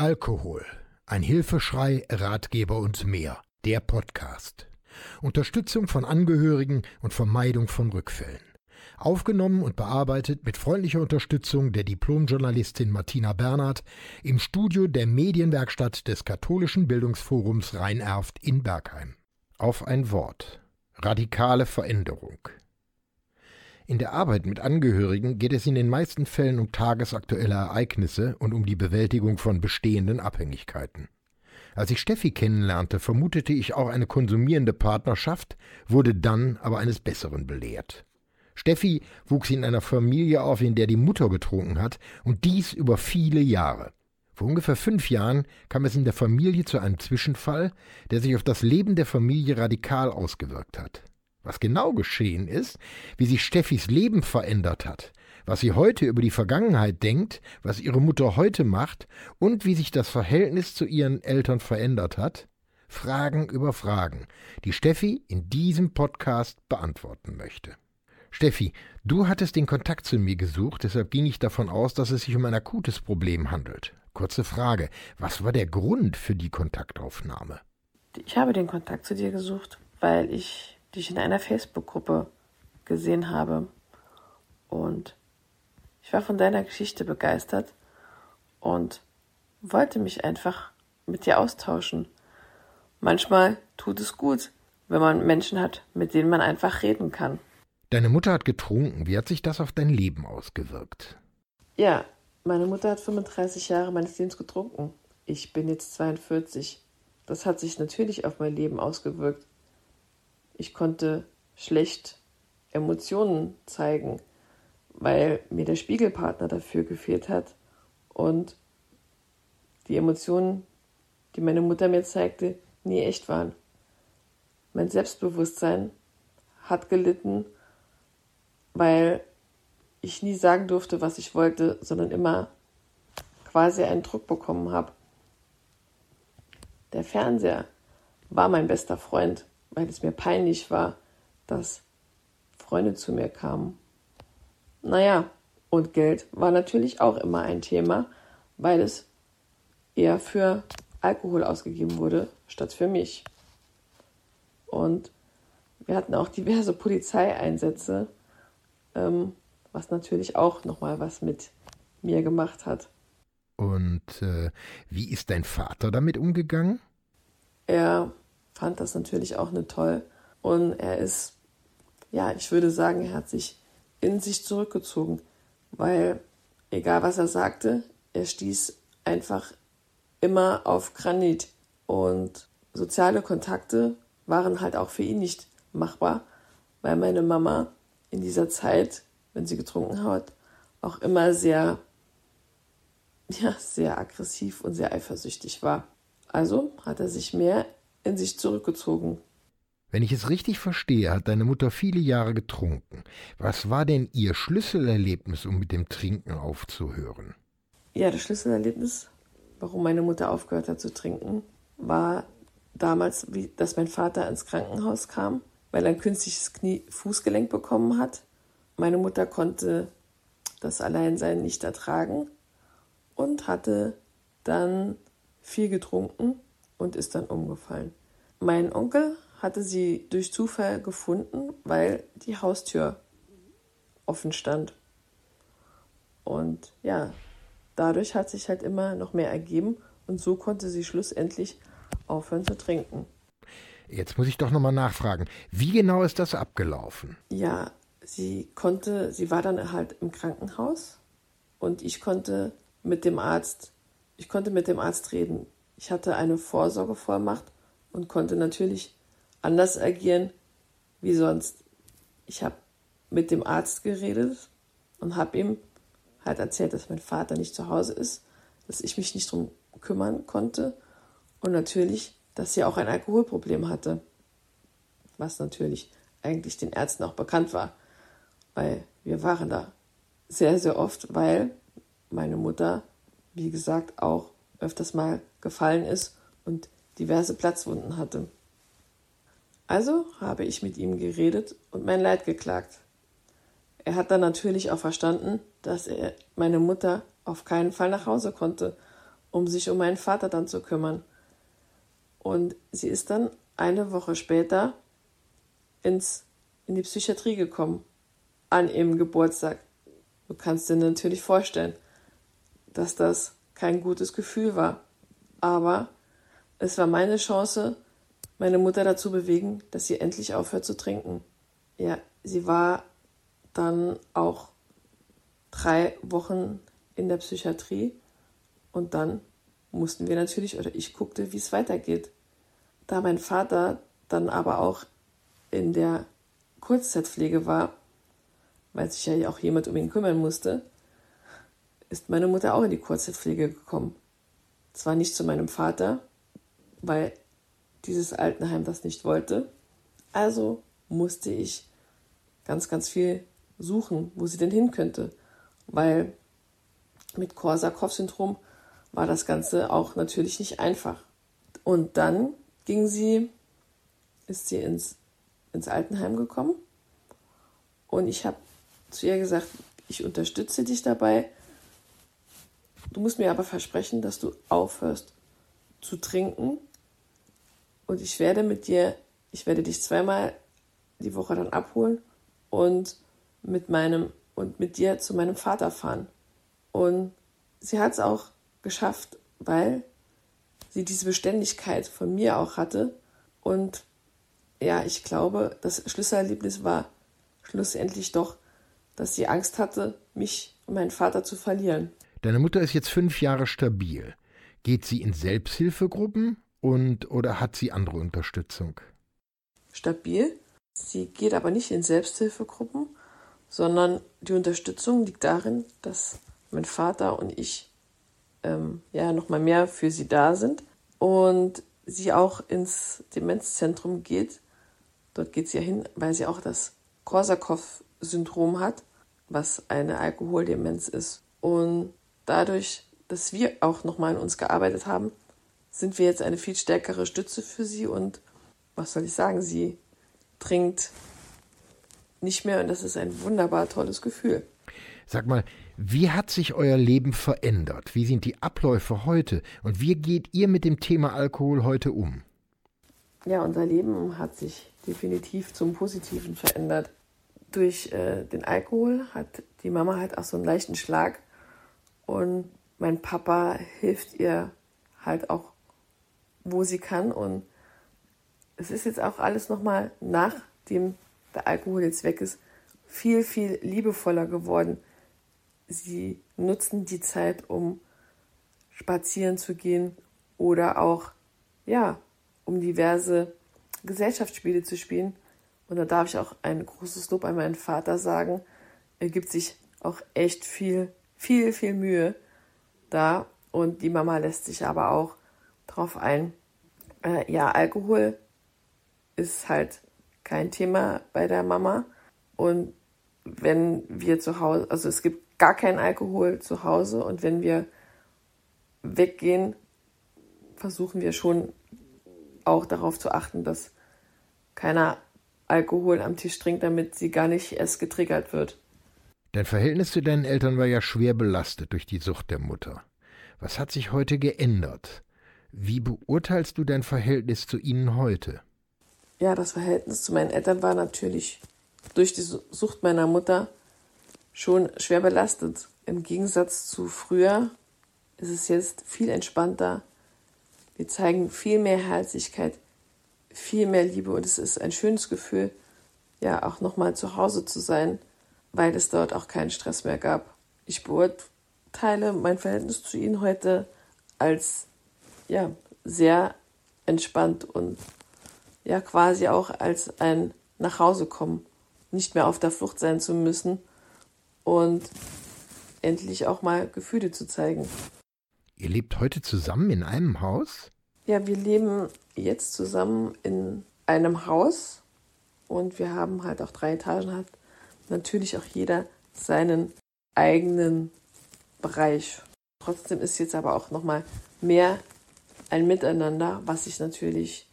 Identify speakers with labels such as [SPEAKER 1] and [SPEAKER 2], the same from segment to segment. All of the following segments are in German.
[SPEAKER 1] Alkohol. Ein Hilfeschrei, Ratgeber und mehr. Der Podcast. Unterstützung von Angehörigen und Vermeidung von Rückfällen. Aufgenommen und bearbeitet mit freundlicher Unterstützung der Diplomjournalistin Martina Bernhard im Studio der Medienwerkstatt des Katholischen Bildungsforums Rheinerft in Bergheim. Auf ein Wort. Radikale Veränderung. In der Arbeit mit Angehörigen geht es in den meisten Fällen um tagesaktuelle Ereignisse und um die Bewältigung von bestehenden Abhängigkeiten. Als ich Steffi kennenlernte, vermutete ich auch eine konsumierende Partnerschaft, wurde dann aber eines Besseren belehrt. Steffi wuchs in einer Familie auf, in der die Mutter getrunken hat, und dies über viele Jahre. Vor ungefähr fünf Jahren kam es in der Familie zu einem Zwischenfall, der sich auf das Leben der Familie radikal ausgewirkt hat. Was genau geschehen ist, wie sich Steffis Leben verändert hat, was sie heute über die Vergangenheit denkt, was ihre Mutter heute macht und wie sich das Verhältnis zu ihren Eltern verändert hat, Fragen über Fragen, die Steffi in diesem Podcast beantworten möchte. Steffi, du hattest den Kontakt zu mir gesucht, deshalb ging ich davon aus, dass es sich um ein akutes Problem handelt. Kurze Frage, was war der Grund für die Kontaktaufnahme?
[SPEAKER 2] Ich habe den Kontakt zu dir gesucht, weil ich die ich in einer Facebook-Gruppe gesehen habe. Und ich war von deiner Geschichte begeistert und wollte mich einfach mit dir austauschen. Manchmal tut es gut, wenn man Menschen hat, mit denen man einfach reden kann.
[SPEAKER 1] Deine Mutter hat getrunken. Wie hat sich das auf dein Leben ausgewirkt?
[SPEAKER 2] Ja, meine Mutter hat 35 Jahre meines Lebens getrunken. Ich bin jetzt 42. Das hat sich natürlich auf mein Leben ausgewirkt. Ich konnte schlecht Emotionen zeigen, weil mir der Spiegelpartner dafür gefehlt hat und die Emotionen, die meine Mutter mir zeigte, nie echt waren. Mein Selbstbewusstsein hat gelitten, weil ich nie sagen durfte, was ich wollte, sondern immer quasi einen Druck bekommen habe. Der Fernseher war mein bester Freund weil es mir peinlich war, dass Freunde zu mir kamen. Naja, und Geld war natürlich auch immer ein Thema, weil es eher für Alkohol ausgegeben wurde, statt für mich. Und wir hatten auch diverse Polizeieinsätze, ähm, was natürlich auch nochmal was mit mir gemacht hat.
[SPEAKER 1] Und äh, wie ist dein Vater damit umgegangen?
[SPEAKER 2] Er fand das natürlich auch nicht toll. Und er ist, ja, ich würde sagen, er hat sich in sich zurückgezogen, weil egal was er sagte, er stieß einfach immer auf Granit. Und soziale Kontakte waren halt auch für ihn nicht machbar, weil meine Mama in dieser Zeit, wenn sie getrunken hat, auch immer sehr, ja, sehr aggressiv und sehr eifersüchtig war. Also hat er sich mehr in sich zurückgezogen.
[SPEAKER 1] Wenn ich es richtig verstehe, hat deine Mutter viele Jahre getrunken. Was war denn ihr Schlüsselerlebnis, um mit dem Trinken aufzuhören?
[SPEAKER 2] Ja, das Schlüsselerlebnis, warum meine Mutter aufgehört hat zu trinken, war damals, wie, dass mein Vater ins Krankenhaus kam, weil er ein künstliches Knie-Fußgelenk bekommen hat. Meine Mutter konnte das Alleinsein nicht ertragen und hatte dann viel getrunken und ist dann umgefallen. Mein Onkel hatte sie durch Zufall gefunden, weil die Haustür offen stand. Und ja, dadurch hat sich halt immer noch mehr ergeben und so konnte sie schlussendlich aufhören zu trinken.
[SPEAKER 1] Jetzt muss ich doch nochmal nachfragen. Wie genau ist das abgelaufen?
[SPEAKER 2] Ja, sie konnte, sie war dann halt im Krankenhaus und ich konnte mit dem Arzt, ich konnte mit dem Arzt reden. Ich hatte eine Vorsorgevollmacht und konnte natürlich anders agieren wie sonst. Ich habe mit dem Arzt geredet und habe ihm halt erzählt, dass mein Vater nicht zu Hause ist, dass ich mich nicht drum kümmern konnte und natürlich, dass sie auch ein Alkoholproblem hatte, was natürlich eigentlich den Ärzten auch bekannt war, weil wir waren da sehr, sehr oft, weil meine Mutter, wie gesagt, auch öfters mal gefallen ist und diverse Platzwunden hatte. Also habe ich mit ihm geredet und mein Leid geklagt. Er hat dann natürlich auch verstanden, dass er meine Mutter auf keinen Fall nach Hause konnte um sich um meinen Vater dann zu kümmern. Und sie ist dann eine Woche später ins, in die Psychiatrie gekommen, an ihrem Geburtstag. Du kannst dir natürlich vorstellen, dass das kein gutes Gefühl war. Aber es war meine Chance, meine Mutter dazu bewegen, dass sie endlich aufhört zu trinken. Ja, sie war dann auch drei Wochen in der Psychiatrie und dann mussten wir natürlich, oder ich guckte, wie es weitergeht. Da mein Vater dann aber auch in der Kurzzeitpflege war, weil sich ja auch jemand um ihn kümmern musste, ist meine Mutter auch in die Kurzzeitpflege gekommen. Zwar nicht zu meinem Vater, weil dieses Altenheim das nicht wollte. Also musste ich ganz, ganz viel suchen, wo sie denn hin könnte. Weil mit Korsakow-Syndrom war das Ganze auch natürlich nicht einfach. Und dann ging sie, ist sie ins, ins Altenheim gekommen. Und ich habe zu ihr gesagt, ich unterstütze dich dabei. Du musst mir aber versprechen, dass du aufhörst zu trinken. Und ich werde mit dir, ich werde dich zweimal die Woche dann abholen und mit meinem und mit dir zu meinem Vater fahren. Und sie hat es auch geschafft, weil sie diese Beständigkeit von mir auch hatte. Und ja, ich glaube, das Schlüsselerlebnis war schlussendlich doch, dass sie Angst hatte, mich und meinen Vater zu verlieren.
[SPEAKER 1] Deine Mutter ist jetzt fünf Jahre stabil. Geht sie in Selbsthilfegruppen und oder hat sie andere Unterstützung?
[SPEAKER 2] Stabil. Sie geht aber nicht in Selbsthilfegruppen, sondern die Unterstützung liegt darin, dass mein Vater und ich ähm, ja noch mal mehr für sie da sind und sie auch ins Demenzzentrum geht. Dort geht sie ja hin, weil sie auch das Korsakow-Syndrom hat, was eine Alkoholdemenz ist. Und dadurch, dass wir auch nochmal an uns gearbeitet haben, sind wir jetzt eine viel stärkere Stütze für sie und was soll ich sagen, sie trinkt nicht mehr und das ist ein wunderbar tolles Gefühl.
[SPEAKER 1] Sag mal, wie hat sich euer Leben verändert? Wie sind die Abläufe heute? Und wie geht ihr mit dem Thema Alkohol heute um?
[SPEAKER 2] Ja, unser Leben hat sich definitiv zum Positiven verändert. Durch äh, den Alkohol hat die Mama halt auch so einen leichten Schlag und mein Papa hilft ihr halt auch, wo sie kann und es ist jetzt auch alles nochmal, nachdem der Alkohol jetzt weg ist, viel, viel liebevoller geworden sie nutzen die Zeit, um spazieren zu gehen oder auch, ja, um diverse Gesellschaftsspiele zu spielen. Und da darf ich auch ein großes Lob an meinen Vater sagen. Er gibt sich auch echt viel, viel, viel Mühe da. Und die Mama lässt sich aber auch drauf ein. Äh, ja, Alkohol ist halt kein Thema bei der Mama. Und wenn wir zu Hause, also es gibt gar keinen Alkohol zu Hause und wenn wir weggehen, versuchen wir schon auch darauf zu achten, dass keiner Alkohol am Tisch trinkt, damit sie gar nicht erst getriggert wird.
[SPEAKER 1] Dein Verhältnis zu deinen Eltern war ja schwer belastet durch die Sucht der Mutter. Was hat sich heute geändert? Wie beurteilst du dein Verhältnis zu ihnen heute?
[SPEAKER 2] Ja, das Verhältnis zu meinen Eltern war natürlich durch die Sucht meiner Mutter schon schwer belastet. Im Gegensatz zu früher ist es jetzt viel entspannter. Wir zeigen viel mehr Herzlichkeit, viel mehr Liebe und es ist ein schönes Gefühl, ja auch nochmal zu Hause zu sein, weil es dort auch keinen Stress mehr gab. Ich beurteile mein Verhältnis zu ihnen heute als ja sehr entspannt und ja quasi auch als ein Nachhausekommen, nicht mehr auf der Flucht sein zu müssen und endlich auch mal Gefühle zu zeigen.
[SPEAKER 1] Ihr lebt heute zusammen in einem Haus?
[SPEAKER 2] Ja, wir leben jetzt zusammen in einem Haus und wir haben halt auch drei Etagen, hat natürlich auch jeder seinen eigenen Bereich. Trotzdem ist jetzt aber auch noch mal mehr ein Miteinander, was sich natürlich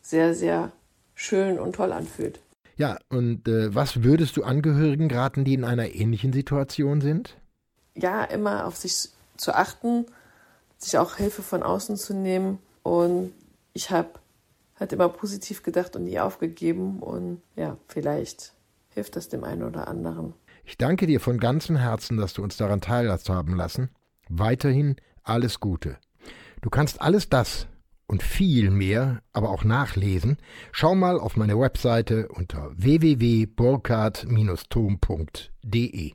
[SPEAKER 2] sehr, sehr schön und toll anfühlt.
[SPEAKER 1] Ja, und äh, was würdest du Angehörigen raten, die in einer ähnlichen Situation sind?
[SPEAKER 2] Ja, immer auf sich zu achten, sich auch Hilfe von außen zu nehmen. Und ich habe halt immer positiv gedacht und nie aufgegeben. Und ja, vielleicht hilft das dem einen oder anderen.
[SPEAKER 1] Ich danke dir von ganzem Herzen, dass du uns daran teilhaben lassen. Weiterhin alles Gute. Du kannst alles das und viel mehr aber auch nachlesen. Schau mal auf meine Webseite unter www.burkhard-tom.de.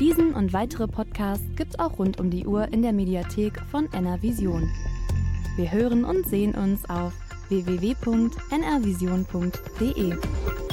[SPEAKER 3] Diesen und weitere Podcasts gibt's auch rund um die Uhr in der Mediathek von NRVision. Wir hören und sehen uns auf www.nrvision.de.